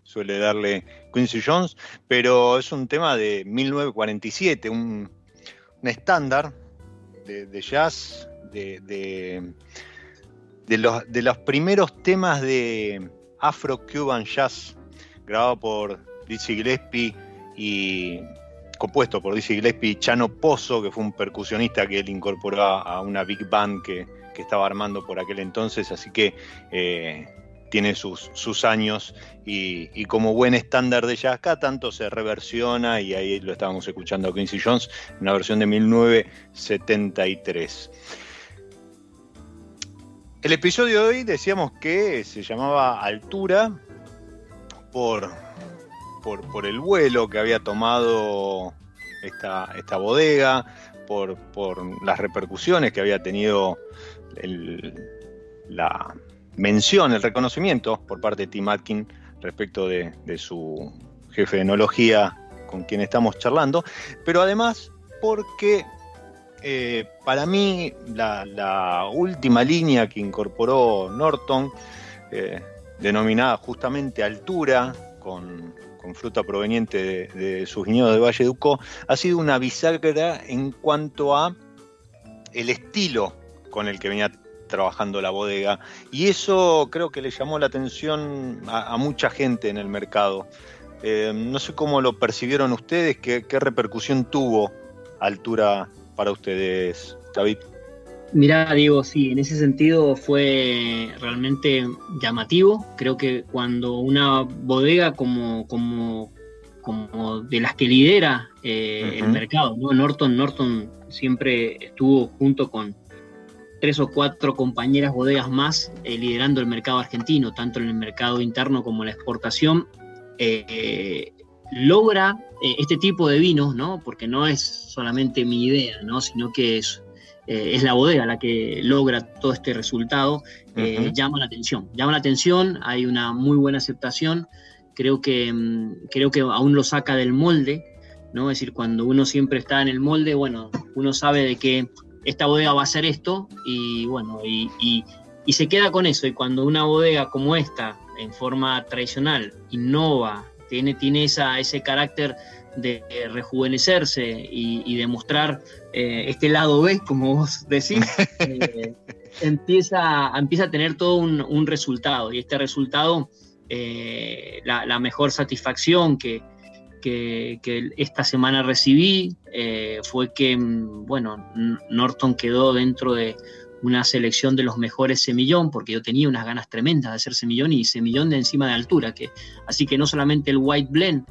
A: suele darle Quincy Jones, pero es un tema de 1947, un, estándar de, jazz, de, de los, de los primeros temas de Afro-Cuban Jazz, grabado por Dizzy Gillespie y compuesto por Dizzy Gillespie y Chano Pozo, que fue un percusionista que él incorporó a una big band que, estaba armando por aquel entonces, así que eh, tiene sus, sus años y, como buen estándar de jazz acá tanto se reversiona y ahí lo estábamos escuchando a Quincy Jones, una versión de 1973. El episodio de hoy decíamos que se llamaba Altura por, por, el vuelo que había tomado esta, esta bodega, por, las repercusiones que había tenido la mención, el reconocimiento por parte de Tim Atkin respecto de, su jefe de enología con quien estamos charlando, pero además porque eh, para mí la, última línea que incorporó Norton, eh, denominada justamente altura, con, fruta proveniente de, sus viñedos de Valle Ducó, ha sido una bisagra en cuanto a el estilo con el que venía trabajando la bodega. Y eso creo que le llamó la atención a, mucha gente en el mercado. Eh, no sé cómo lo percibieron ustedes, qué, repercusión tuvo altura para ustedes, David.
B: Mirá, Diego, sí, en ese sentido fue realmente llamativo. Creo que cuando una bodega como, como, como de las que lidera eh, el mercado, ¿no? Norton, Norton siempre estuvo junto con tres o cuatro compañeras bodegas más eh, liderando el mercado argentino, tanto en el mercado interno como en la exportación. Eh, logra este tipo de vinos, ¿no? porque no es solamente mi idea, ¿no? sino que es eh, es la bodega la que logra todo este resultado, eh, llama la atención. Llama la atención, hay una muy buena aceptación, creo que, mm, creo que aún lo saca del molde, ¿no? Es decir, cuando uno siempre está en el molde, bueno, uno sabe de que esta bodega va a hacer esto y bueno, y, y se queda con eso. Y cuando una bodega como esta, en forma tradicional, innova, tiene, tiene esa, ese carácter de rejuvenecerse y, demostrar eh, este lado B, como vos decís, *laughs* eh, empieza, empieza a tener todo un, resultado. Y este resultado, eh, la, mejor satisfacción que, que, esta semana recibí fue que, mm, bueno, Norton quedó dentro de una selección de los mejores semillón, porque yo tenía unas ganas tremendas de hacer semillón y semillón de encima de altura, que, así que no solamente el white blend,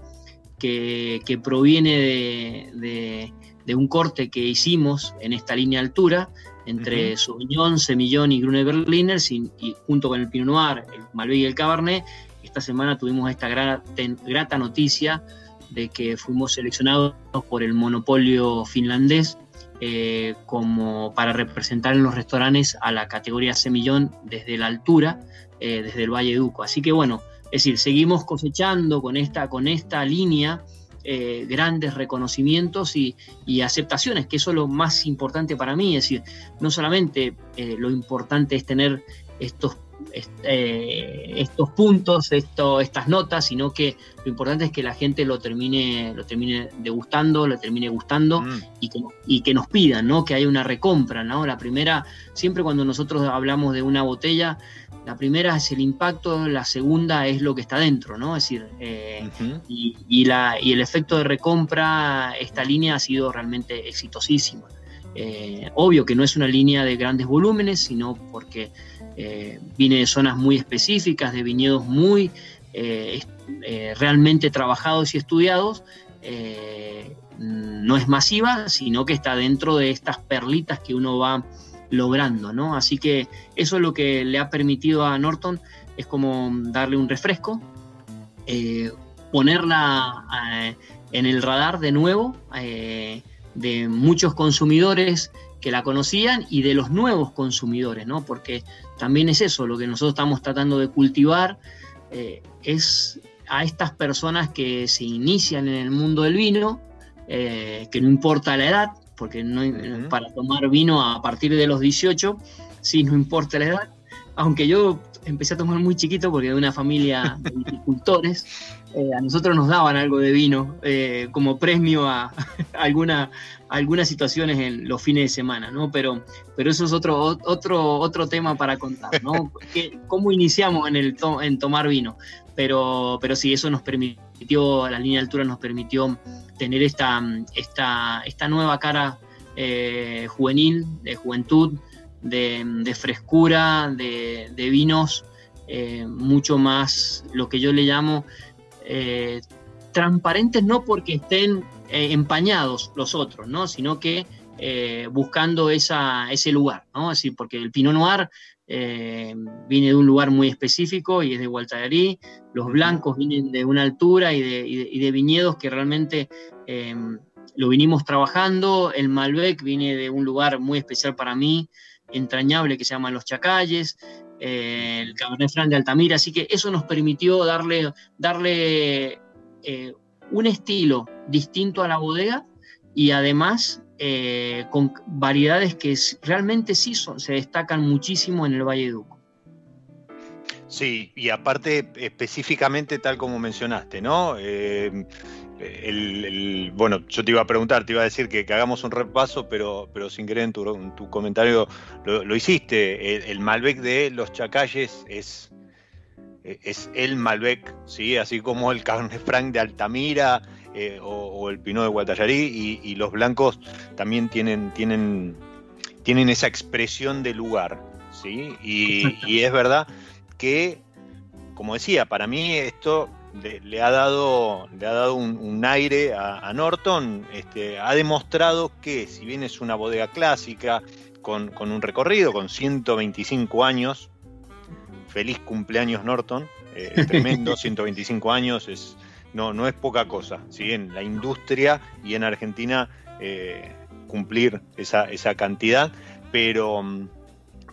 B: que, proviene de, un corte que hicimos en esta línea altura entre Sauvignon, Semillón y Grune Berliner, y, junto con el Pinot Noir, el Malbec y el Cabernet. Esta semana tuvimos esta grata, noticia de que fuimos seleccionados por el monopolio finlandés eh, como para representar en los restaurantes a la categoría semillón desde la altura, eh, desde el Valle Duco. Así que bueno, es decir, seguimos cosechando con esta, con esta línea eh, grandes reconocimientos y, aceptaciones, que eso es lo más importante para mí. Es decir, no solamente lo importante es tener estos, eh, estos puntos, esto, estas notas, sino que lo importante es que la gente lo termine, lo termine degustando, lo termine gustando mm. y, que, y que nos pidan, ¿no? que haya una recompra. ¿no? La primera, siempre cuando nosotros hablamos de una botella, la primera es el impacto, la segunda es lo que está dentro, ¿no? Es decir, eh, y, la, y el efecto de recompra, esta línea ha sido realmente exitosísima. Eh, obvio que no es una línea de grandes volúmenes, sino porque eh, viene de zonas muy específicas, de viñedos muy realmente trabajados y estudiados. no es masiva, sino que está dentro de estas perlitas que uno va logrando, ¿no? Así que eso es lo que le ha permitido a Norton, es como darle un refresco, eh, ponerla eh, en el radar de nuevo eh, de muchos consumidores que la conocían y de los nuevos consumidores, ¿no? Porque también es eso, lo que nosotros estamos tratando de cultivar es a estas personas que se inician en el mundo del vino, que no importa la edad, porque no, para tomar vino a partir de los 18, sí, no importa la edad, aunque yo empecé a tomar muy chiquito porque de una familia de viticultores, eh, a nosotros nos daban algo de vino eh, como premio a, *laughs* alguna, algunas situaciones en los fines de semana, ¿no? Pero, pero eso es otro, otro, otro tema para contar, ¿no? *laughs* ¿Cómo iniciamos en, el en tomar vino? Pero, pero sí, eso nos permitió, la línea de altura nos permitió tener esta, esta, esta nueva cara eh, juvenil, de juventud, de, frescura, de, vinos eh, mucho más, lo que yo le llamo, eh, transparentes no porque estén eh, empañados los otros, ¿no? sino que buscando esa, ese lugar, ¿no? Así, porque el Pinot Noir viene de un lugar muy específico y es de Gualtallarí, los blancos vienen de una altura y de, y de viñedos que realmente lo vinimos trabajando, el Malbec viene de un lugar muy especial para mí, entrañable que se llaman Los Chacalles, eh, el Cabernet Franc de Altamira, así que eso nos permitió darle, darle eh, un estilo distinto a la bodega y además eh, con variedades que realmente sí son, se destacan muchísimo en el Valle Duco.
A: Sí, y aparte específicamente tal como mencionaste, ¿no? Bueno, yo te iba a preguntar, te iba a decir que, hagamos un repaso, pero, pero sin querer en tu, comentario lo, hiciste. El, Malbec de los Chacalles es, es el Malbec, ¿sí? así como el Cabernet Franc de Altamira eh, o, el Pinot de Guatallarí, y, los blancos también tienen, tienen, tienen esa expresión de lugar. ¿sí? Y, es verdad que, como decía, para mí esto le, ha dado, le ha dado un, aire a, Norton, este, ha demostrado que si bien es una bodega clásica, con, un recorrido, con 125 años, feliz cumpleaños Norton, eh, tremendo, *laughs* 125 años, es, no, no es poca cosa, si en la industria y en Argentina eh, cumplir esa, esa cantidad, pero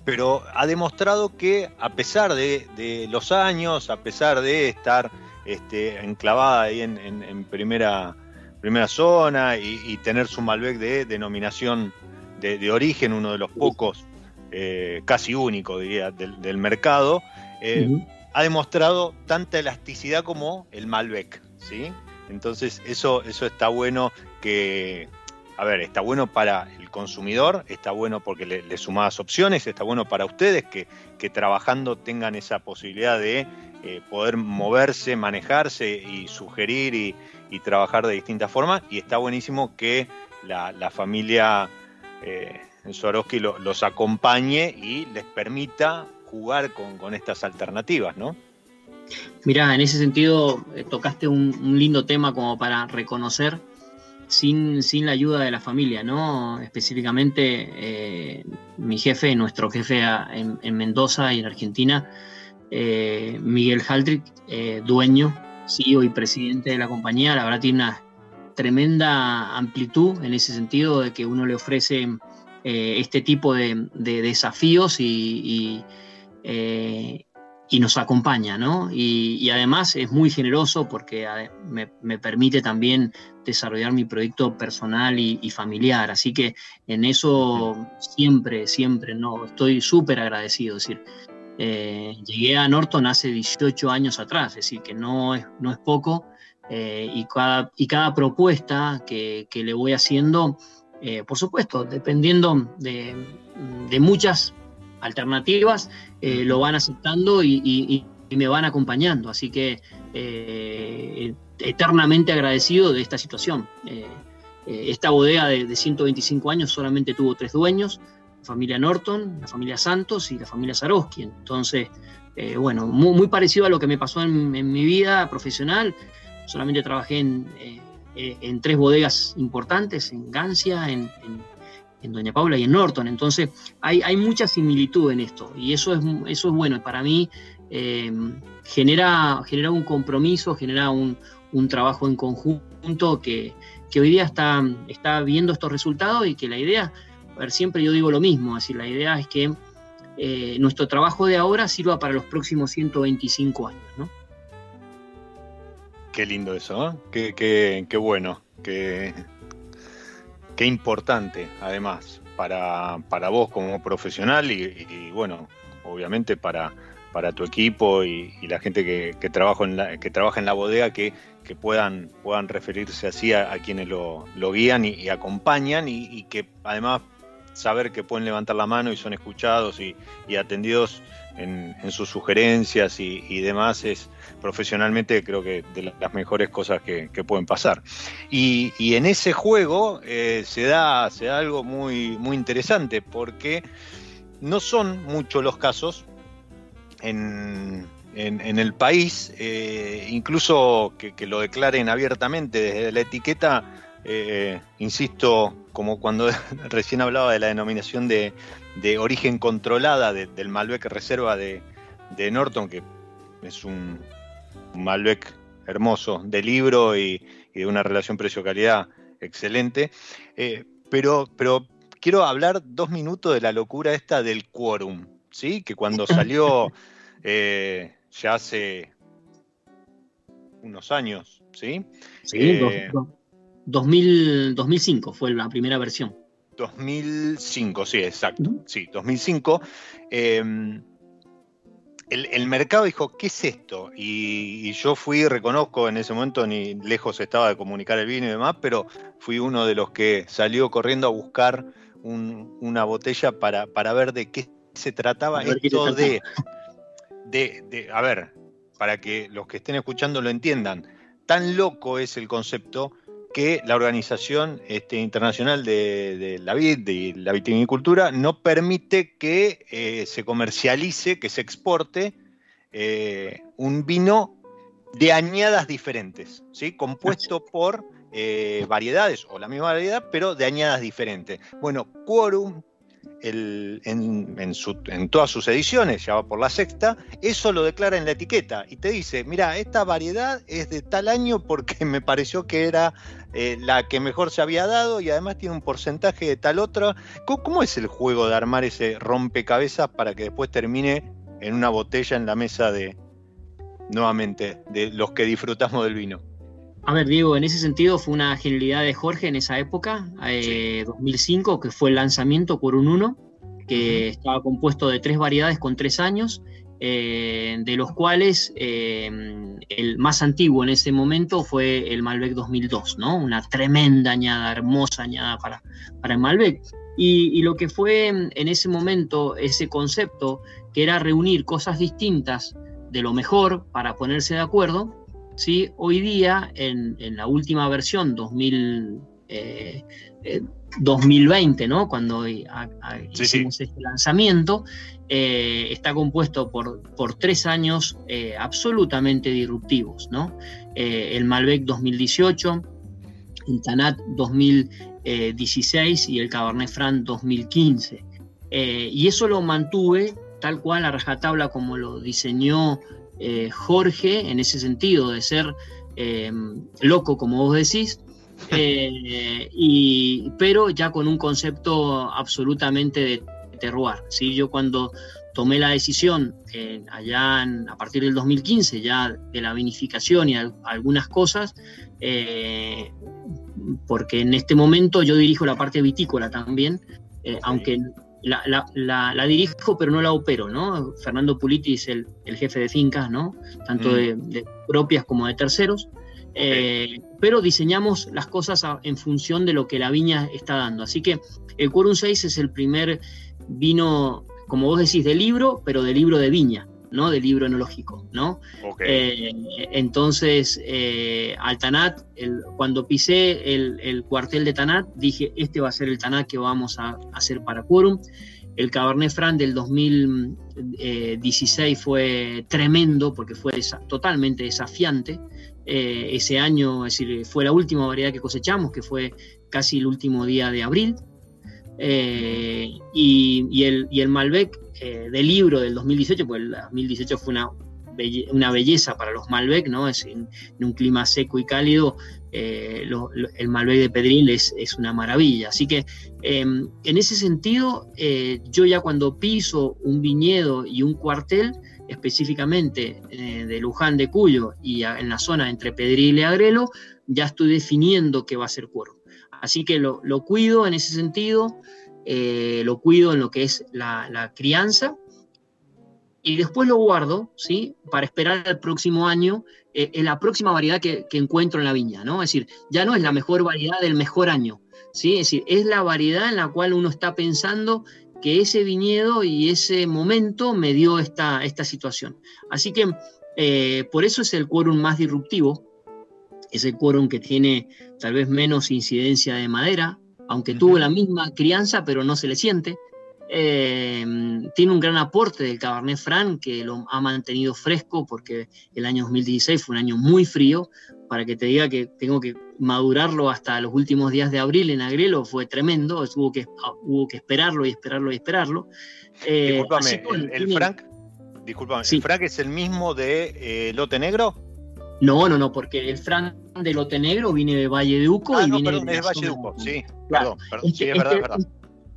A: pero ha demostrado que a pesar de, de, los años, a pesar de estar este, enclavada ahí en, primera, primera zona y, tener su Malbec de denominación de, origen, uno de los pocos, eh, casi único, diría, del, mercado, eh, ha demostrado tanta elasticidad como el Malbec, ¿sí? Entonces eso, eso está bueno que, a ver, está bueno para el consumidor, está bueno porque le, le sumás opciones, está bueno para ustedes que, que trabajando tengan esa posibilidad de eh, poder moverse, manejarse y sugerir y, trabajar de distintas formas. Y está buenísimo que la, familia eh, Swarovski los acompañe y les permita jugar con, estas alternativas, ¿no?
B: Mirá, en ese sentido eh, tocaste un, lindo tema como para reconocer sin, sin, la ayuda de la familia, ¿no? Específicamente eh, mi jefe, nuestro jefe en, en Mendoza y en Argentina, eh, Miguel Haldrick, eh, dueño, CEO y presidente de la compañía, la verdad tiene una tremenda amplitud en ese sentido de que uno le ofrece eh, este tipo de, desafíos y, nos acompaña, ¿no? Y, además es muy generoso porque me, permite también desarrollar mi proyecto personal y, y, familiar. Así que en eso siempre, siempre, no, estoy súper agradecido. Es decir, eh, llegué a Norton hace 18 años atrás, es decir, que no es, no es poco, eh, y, cada, y cada propuesta que, le voy haciendo, eh, por supuesto, dependiendo de, muchas alternativas, lo van aceptando y, me van acompañando, así que eternamente agradecido de esta situación. esta bodega de, de 125 años solamente tuvo tres dueños, familia Norton, la familia Santos y la familia Sarowski. Entonces, eh, bueno, muy, parecido a lo que me pasó en, mi vida profesional. Solamente trabajé en, eh, en, tres bodegas importantes, en Gancia, en, Doña Paula y en Norton. Entonces, hay, mucha similitud en esto y eso es, bueno. Para mí, eh, genera, un compromiso, genera un, trabajo en conjunto que, hoy día está, está viendo estos resultados y que la idea ver, siempre yo digo lo mismo, así la idea es que eh, nuestro trabajo de ahora sirva para los próximos 125 años, ¿no?
A: Qué lindo eso, ¿eh? qué, qué, bueno, qué, qué, importante además para, para vos como profesional y, bueno, obviamente para, para tu equipo y, la gente que, trabaja en la, que trabaja en la bodega que, puedan, puedan referirse así a, quienes lo, guían y, acompañan y, que además saber que pueden levantar la mano y son escuchados y, atendidos en, sus sugerencias y, demás es profesionalmente creo que de las mejores cosas que, pueden pasar. Y, en ese juego eh, se, da, se da algo muy, muy interesante porque no son muchos los casos en, el país, eh, incluso que, lo declaren abiertamente desde la etiqueta, eh, insisto, como cuando *laughs* recién hablaba de la denominación de, origen controlada del Malbec Reserva de, Norton, que es un, Malbec hermoso de libro y, de una relación precio-calidad excelente. Eh, pero, pero quiero hablar dos minutos de la locura esta del quórum, ¿sí? Que cuando *laughs* salió eh, ya hace unos años, ¿sí?
B: Sí, 2005 eh, fue la primera versión.
A: 2005, sí, exacto. Sí, 2005. Em, el, mercado dijo, ¿qué es esto? Y, yo fui, reconozco, en ese momento ni lejos estaba de comunicar el vino y demás, pero fui uno de los que salió corriendo a buscar una botella para, para ver de qué se trataba esto de de, a ver, para que los que estén escuchando lo entiendan, tan loco es el concepto que la Organización este, Internacional de, la Vid y la Vitivinicultura no permite que eh, se comercialice, que se exporte eh, un vino de añadas diferentes, ¿sí? compuesto por eh, variedades o la misma variedad, pero de añadas diferentes. Bueno, Quorum en, todas sus ediciones, ya va por la sexta, eso lo declara en la etiqueta y te dice, mira, esta variedad es de tal año porque *laughs* me pareció que era eh, la que mejor se había dado y además tiene un porcentaje de tal otra. ¿Cómo, es el juego de armar ese rompecabezas para que después termine en una botella en la mesa de, nuevamente, de los que disfrutamos del vino?
B: A ver, Diego, en ese sentido fue una genialidad de Jorge en esa época, 2005, eh, que fue el lanzamiento por un 1, que estaba compuesto de tres variedades con tres años, eh, de los cuales eh, el más antiguo en ese momento fue el Malbec 2002, ¿no? Una tremenda añada, hermosa añada para, para el Malbec. Y, y, lo que fue en ese momento ese concepto, que era reunir cosas distintas de lo mejor para ponerse de acuerdo, ¿sí? Hoy día, en, la última versión, 2000, 2020, eh, eh, ¿no? cuando hicimos este lanzamiento, eh, está compuesto por, por tres años absolutamente disruptivos. ¿no? el Malbec 2018, el Tanat 2016 y el Cabernet Franc 2015. y eso lo mantuve tal cual a rajatabla como lo diseñó eh, Jorge en ese sentido de ser eh, loco, como vos decís, *laughs* eh, y, pero ya con un concepto absolutamente de terroir. ¿sí? Yo cuando tomé la decisión allá a partir del 2015 ya de la vinificación y algunas cosas, porque en este momento yo dirijo la parte vitícola también, aunque la, la, dirijo, pero no la opero, ¿no? Fernando Puliti es el, jefe de fincas, ¿no? Tanto mm. de, propias como de terceros. Eh, pero diseñamos las cosas en función de lo que la viña está dando. Así que el Quorum 6 es el primer vino, como vos decís, de libro, pero de libro de viña. ¿No? del libro enológico, ¿no? Eh, entonces, eh, al Tanat, cuando pisé el, cuartel de Tanat, dije, este va a ser el Tanat que vamos a, hacer para Quorum. El Cabernet Franc del 2016 fue tremendo porque fue totalmente desafiante. Eh, ese año, es decir, fue la última variedad que cosechamos, que fue casi el último día de abril. Y, el, y el Malbec eh, del libro del 2018, pues el 2018 fue una, una belleza para los Malbec, ¿no? Es en, un clima seco y cálido, eh, el Malbec de Pedril es, una maravilla. Así que em, en ese sentido, eh, yo ya cuando piso un viñedo y un cuartel, específicamente de Luján de Cuyo y en la zona entre Pedril y Agrelo, ya estoy definiendo qué va a ser cuero. Así que lo, cuido en ese sentido. Eh, lo cuido en lo que es la, crianza y después lo guardo, ¿sí? Para esperar el próximo año, eh, en la próxima variedad que, encuentro en la viña, ¿no? Es decir, ya no es la mejor variedad del mejor año, ¿sí? Es decir, es la variedad en la cual uno está pensando que ese viñedo y ese momento me dio esta, esta situación. Así que eh, por eso es el quórum más disruptivo, es el quórum que tiene tal vez menos incidencia de madera, aunque tuvo la misma crianza, pero no se le siente. Eh, tiene un gran aporte del Cabernet Franc que lo ha mantenido fresco porque el año 2016 fue un año muy frío. Para que te diga que tengo que madurarlo hasta los últimos días de abril en Agrelo fue tremendo. Hubo que, hubo que esperarlo y esperarlo y esperarlo.
A: Eh, disculpame, el, Franc, disculpame, ¿el Franc es el mismo de eh, Lote Negro?
B: No, no, no, porque el Franc de Lote Negro viene de Valle de Uco
A: ah,
B: y viene
A: de, Valle de Uco, sí, perdón, perdón, sí, es verdad, es verdad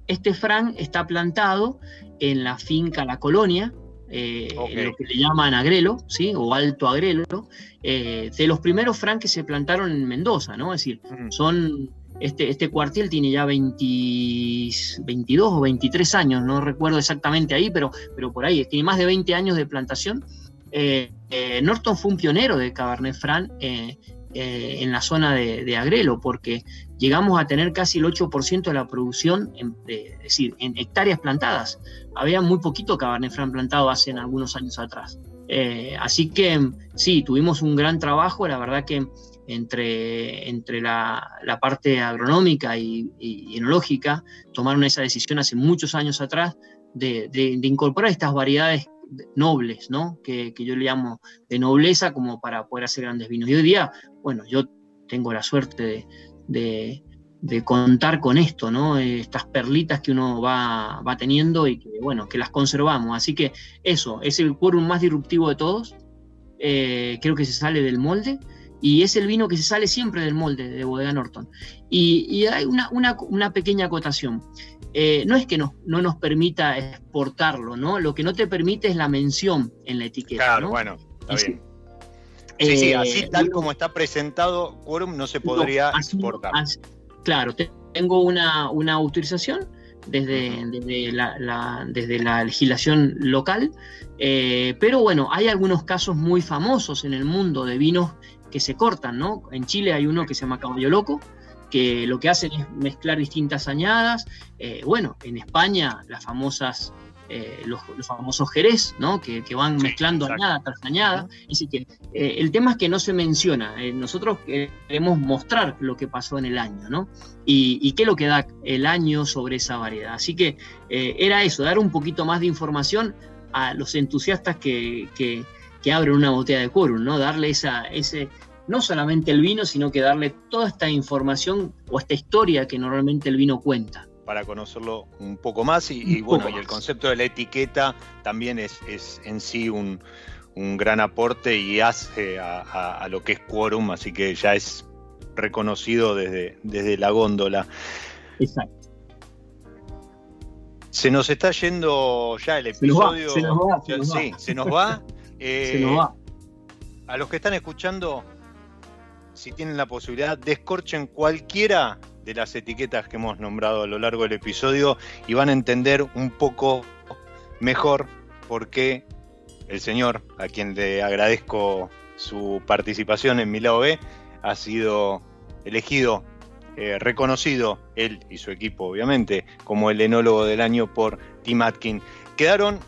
B: este Fran está plantado en la finca La Colonia, eh, lo que le llaman agrelo, ¿sí? o alto agrelo, eh, de los primeros Fran que se plantaron en Mendoza, ¿no? Es decir, son, este, este cuartel tiene ya 22 o 23 años, no recuerdo exactamente ahí, pero, pero por ahí, tiene más de 20 años de plantación. Eh, Norton fue un pionero de Cabernet Franc en la zona de Agrelo, porque llegamos a tener casi el 8% de la producción, en, es decir, en hectáreas plantadas. Había muy poquito Cabernet Franc plantado hace algunos años atrás. Eh, así que sí, tuvimos un gran trabajo, la verdad que entre, entre la, parte agronómica y, enológica tomaron esa decisión hace muchos años atrás de, incorporar estas variedades nobles, ¿no? Que, yo le llamo de nobleza como para poder hacer grandes vinos. Y hoy día, bueno, yo tengo la suerte de, de, contar con esto, ¿no? Estas perlitas que uno va, teniendo y que, bueno, que las conservamos. Así que eso, es el quórum más disruptivo de todos. Eh, creo que se sale del molde y es el vino que se sale siempre del molde de Bodega Norton. Y, hay una, pequeña acotación. Eh, no es que no, no nos permita exportarlo, ¿no? Lo que no te permite es la mención en la etiqueta.
A: Claro, bueno, está bien. Sí, sí, así eh, tal como está presentado Quorum no se podría exportar.
B: claro, tengo una, autorización desde, desde, la, desde, la, legislación local, eh, pero bueno, hay algunos casos muy famosos en el mundo de vinos que se cortan, ¿no? En Chile hay uno que se llama Caballo Loco, que lo que hacen es mezclar distintas añadas. Eh, bueno, en España las famosas eh, los, famosos jerez, ¿no? que, van mezclando añada tras añada. que eh, el tema es que no se menciona. Nosotros queremos mostrar lo que pasó en el año, ¿no? Y, qué es lo que da el año sobre esa variedad. Así que era eso, dar un poquito más de información a los entusiastas que, abren una botella de quórum, ¿no? Darle esa, ese, no solamente el vino, sino que darle toda esta información o esta historia que normalmente el vino cuenta
A: para conocerlo un poco más y, bueno, y el concepto de la etiqueta también es, en sí un, gran aporte y hace a, lo que es quórum, así que ya es reconocido desde, desde la góndola. Exacto. Se nos está yendo ya el episodio. Se nos va, se nos va. Sí, se nos va. se nos va. *laughs* A los que están escuchando, si tienen la posibilidad, descorchen cualquiera de las etiquetas que hemos nombrado a lo largo del episodio y van a entender un poco mejor por qué el señor, a quien le agradezco su participación en mi lado B, ha sido elegido, eh, reconocido, él y su equipo obviamente, como el enólogo del año por Tim Atkin. Quedaron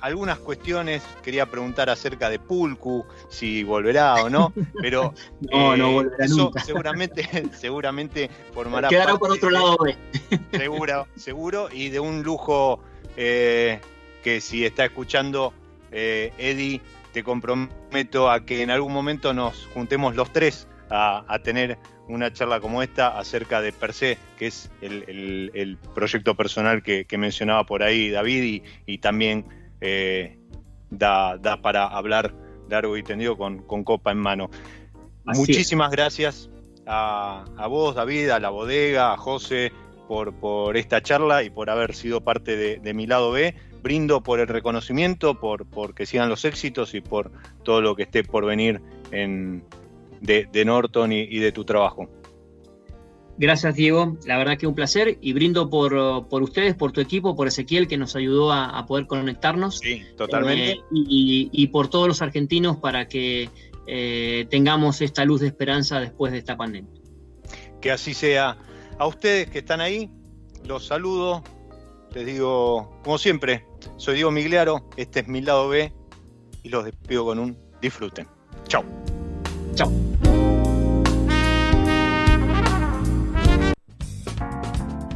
A: algunas cuestiones, quería preguntar acerca de Pulcu, si volverá o no, *laughs* pero
B: no, no eh, volverá eso
A: seguramente, *laughs* seguramente formará
B: Quedará por otro lado *laughs*
A: Seguro, seguro, y de un lujo eh, que si está escuchando eh, Eddie, te comprometo a que en algún momento nos juntemos los tres a, tener una charla como esta acerca de Per se, que es el, proyecto personal que, mencionaba por ahí David y, y también eh, da, para hablar largo y tendido con, copa en mano. Muchísimas gracias a, vos, David, a la bodega, a José, por, por esta charla y por haber sido parte de, mi lado B. Brindo por el reconocimiento, por, que sigan los éxitos y por todo lo que esté por venir en, de, Norton y, de tu trabajo.
B: Gracias, Diego. La verdad que un placer y brindo por, por ustedes, por tu equipo, por Ezequiel que nos ayudó a, poder conectarnos.
A: Sí, totalmente.
B: Eh, y, por todos los argentinos para que eh, tengamos esta luz de esperanza después de esta pandemia.
A: Que así sea. A ustedes que están ahí, los saludo. Les digo, como siempre, soy Diego Migliaro, este es mi lado B y los despido con un disfruten. Chao.
B: Chao.